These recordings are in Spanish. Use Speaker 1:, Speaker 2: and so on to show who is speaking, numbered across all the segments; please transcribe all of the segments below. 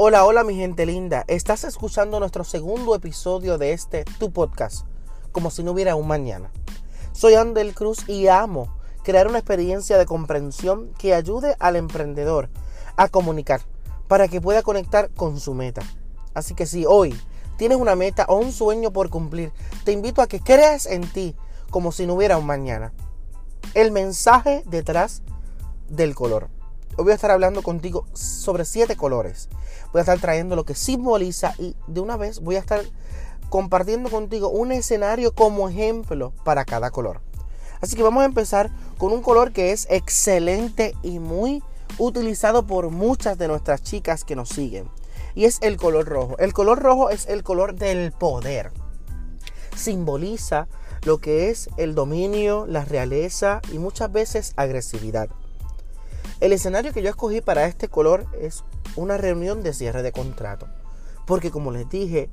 Speaker 1: Hola, hola mi gente linda. Estás escuchando nuestro segundo episodio de este Tu Podcast, como si no hubiera un mañana. Soy Andel Cruz y amo crear una experiencia de comprensión que ayude al emprendedor a comunicar para que pueda conectar con su meta. Así que si hoy tienes una meta o un sueño por cumplir, te invito a que creas en ti como si no hubiera un mañana. El mensaje detrás del color. Hoy voy a estar hablando contigo sobre siete colores. Voy a estar trayendo lo que simboliza y de una vez voy a estar compartiendo contigo un escenario como ejemplo para cada color. Así que vamos a empezar con un color que es excelente y muy utilizado por muchas de nuestras chicas que nos siguen. Y es el color rojo. El color rojo es el color del poder. Simboliza lo que es el dominio, la realeza y muchas veces agresividad. El escenario que yo escogí para este color es una reunión de cierre de contrato. Porque como les dije,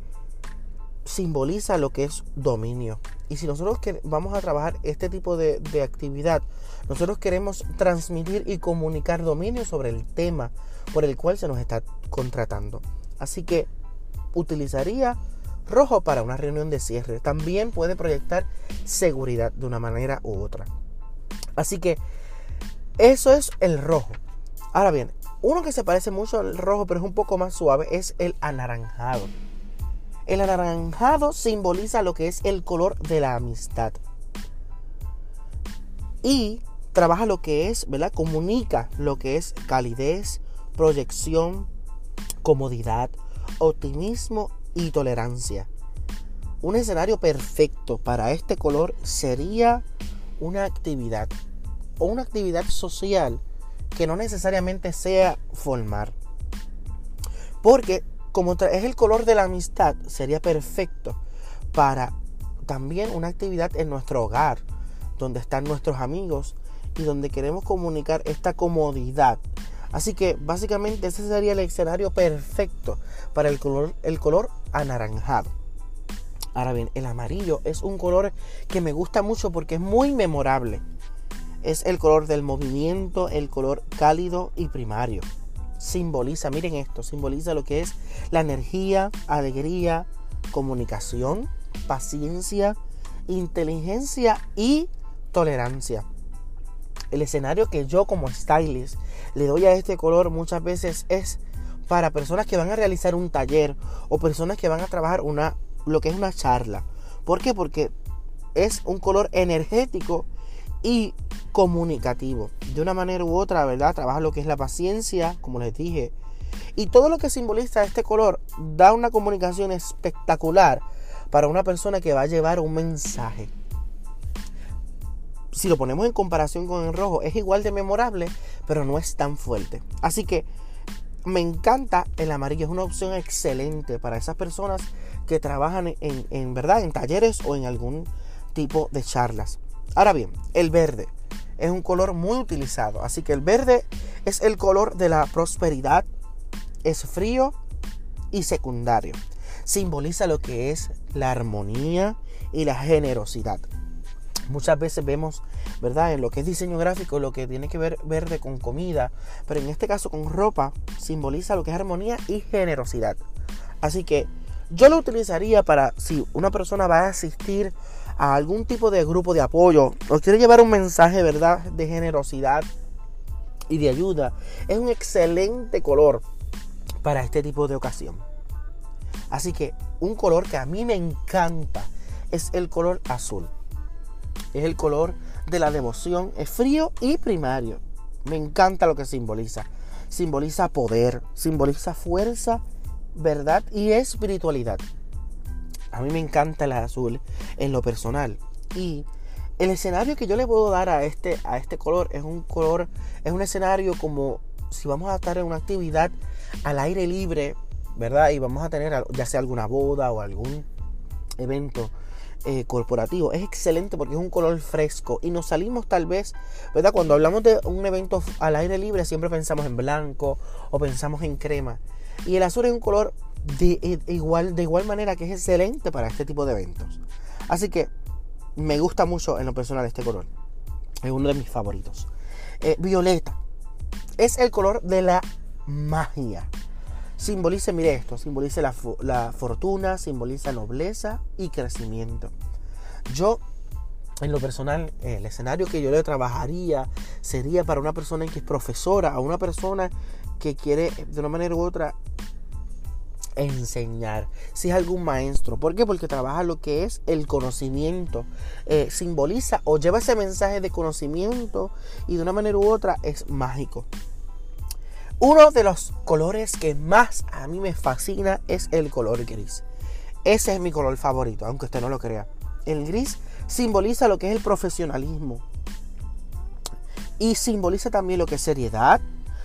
Speaker 1: simboliza lo que es dominio. Y si nosotros vamos a trabajar este tipo de, actividad, nosotros queremos transmitir y comunicar dominio sobre el tema por el cual se nos está contratando. Así que utilizaría rojo para una reunión de cierre. También puede proyectar seguridad de una manera u otra. Así que eso es el rojo. Ahora bien, uno que se parece mucho al rojo, pero es un poco más suave, es el anaranjado. El anaranjado simboliza lo que es el color de la amistad. Y trabaja lo que es, ¿verdad? Comunica lo que es calidez, proyección, comodidad, optimismo y tolerancia. Un escenario perfecto para este color sería una actividad o una actividad social que no necesariamente sea formar. Porque como es el color de la amistad, sería perfecto para también una actividad en nuestro hogar, donde están nuestros amigos y donde queremos comunicar esta comodidad. Así que básicamente ese sería el escenario perfecto para el color, el color anaranjado. Ahora bien, el amarillo es un color que me gusta mucho porque es muy memorable es el color del movimiento, el color cálido y primario. Simboliza, miren esto, simboliza lo que es la energía, alegría, comunicación, paciencia, inteligencia y tolerancia. El escenario que yo como stylist le doy a este color muchas veces es para personas que van a realizar un taller o personas que van a trabajar una lo que es una charla. ¿Por qué? Porque es un color energético y comunicativo. De una manera u otra, ¿verdad? Trabaja lo que es la paciencia, como les dije. Y todo lo que simboliza este color da una comunicación espectacular para una persona que va a llevar un mensaje. Si lo ponemos en comparación con el rojo, es igual de memorable, pero no es tan fuerte. Así que me encanta el amarillo, es una opción excelente para esas personas que trabajan en, en verdad en talleres o en algún tipo de charlas. Ahora bien, el verde es un color muy utilizado. Así que el verde es el color de la prosperidad, es frío y secundario. Simboliza lo que es la armonía y la generosidad. Muchas veces vemos, ¿verdad? En lo que es diseño gráfico, lo que tiene que ver verde con comida, pero en este caso con ropa, simboliza lo que es armonía y generosidad. Así que yo lo utilizaría para si una persona va a asistir a algún tipo de grupo de apoyo o quiere llevar un mensaje, ¿verdad?, de generosidad y de ayuda, es un excelente color para este tipo de ocasión. Así que un color que a mí me encanta es el color azul. Es el color de la devoción, es frío y primario. Me encanta lo que simboliza. Simboliza poder, simboliza fuerza, verdad y espiritualidad. A mí me encanta el azul en lo personal. Y el escenario que yo le puedo dar a este, a este color es un color, es un escenario como si vamos a estar en una actividad al aire libre, ¿verdad? Y vamos a tener ya sea alguna boda o algún evento eh, corporativo. Es excelente porque es un color fresco y nos salimos tal vez, ¿verdad? Cuando hablamos de un evento al aire libre siempre pensamos en blanco o pensamos en crema. Y el azul es un color de, igual, de igual manera que es excelente para este tipo de eventos. Así que me gusta mucho en lo personal este color. Es uno de mis favoritos. Eh, violeta es el color de la magia. simboliza, mire esto, simboliza la, la fortuna, simboliza nobleza y crecimiento. Yo en lo personal, el escenario que yo le trabajaría sería para una persona que es profesora, a una persona que quiere de una manera u otra enseñar, si es algún maestro. ¿Por qué? Porque trabaja lo que es el conocimiento, eh, simboliza o lleva ese mensaje de conocimiento y de una manera u otra es mágico. Uno de los colores que más a mí me fascina es el color gris. Ese es mi color favorito, aunque usted no lo crea. El gris simboliza lo que es el profesionalismo. Y simboliza también lo que es seriedad,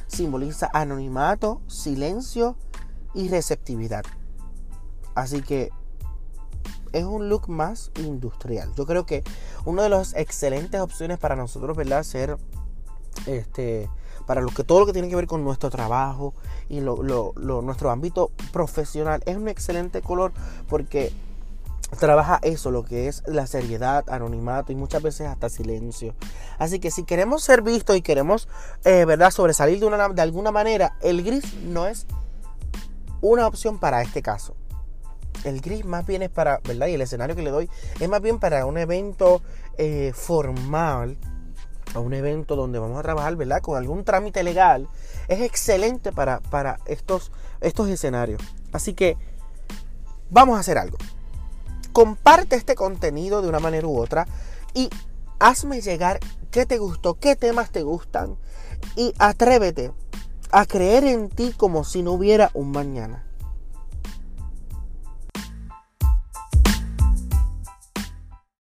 Speaker 1: simboliza anonimato, silencio y receptividad. Así que es un look más industrial. Yo creo que una de las excelentes opciones para nosotros, ¿verdad? Ser este para lo que todo lo que tiene que ver con nuestro trabajo y nuestro ámbito profesional es un excelente color porque trabaja eso, lo que es la seriedad, anonimato y muchas veces hasta silencio. Así que si queremos ser vistos y queremos, eh, ¿verdad?, sobresalir de, una, de alguna manera, el gris no es una opción para este caso. El gris más bien es para, ¿verdad? Y el escenario que le doy es más bien para un evento eh, formal, a un evento donde vamos a trabajar, ¿verdad? Con algún trámite legal. Es excelente para, para estos, estos escenarios. Así que vamos a hacer algo comparte este contenido de una manera u otra y hazme llegar qué te gustó, qué temas te gustan y atrévete a creer en ti como si no hubiera un mañana.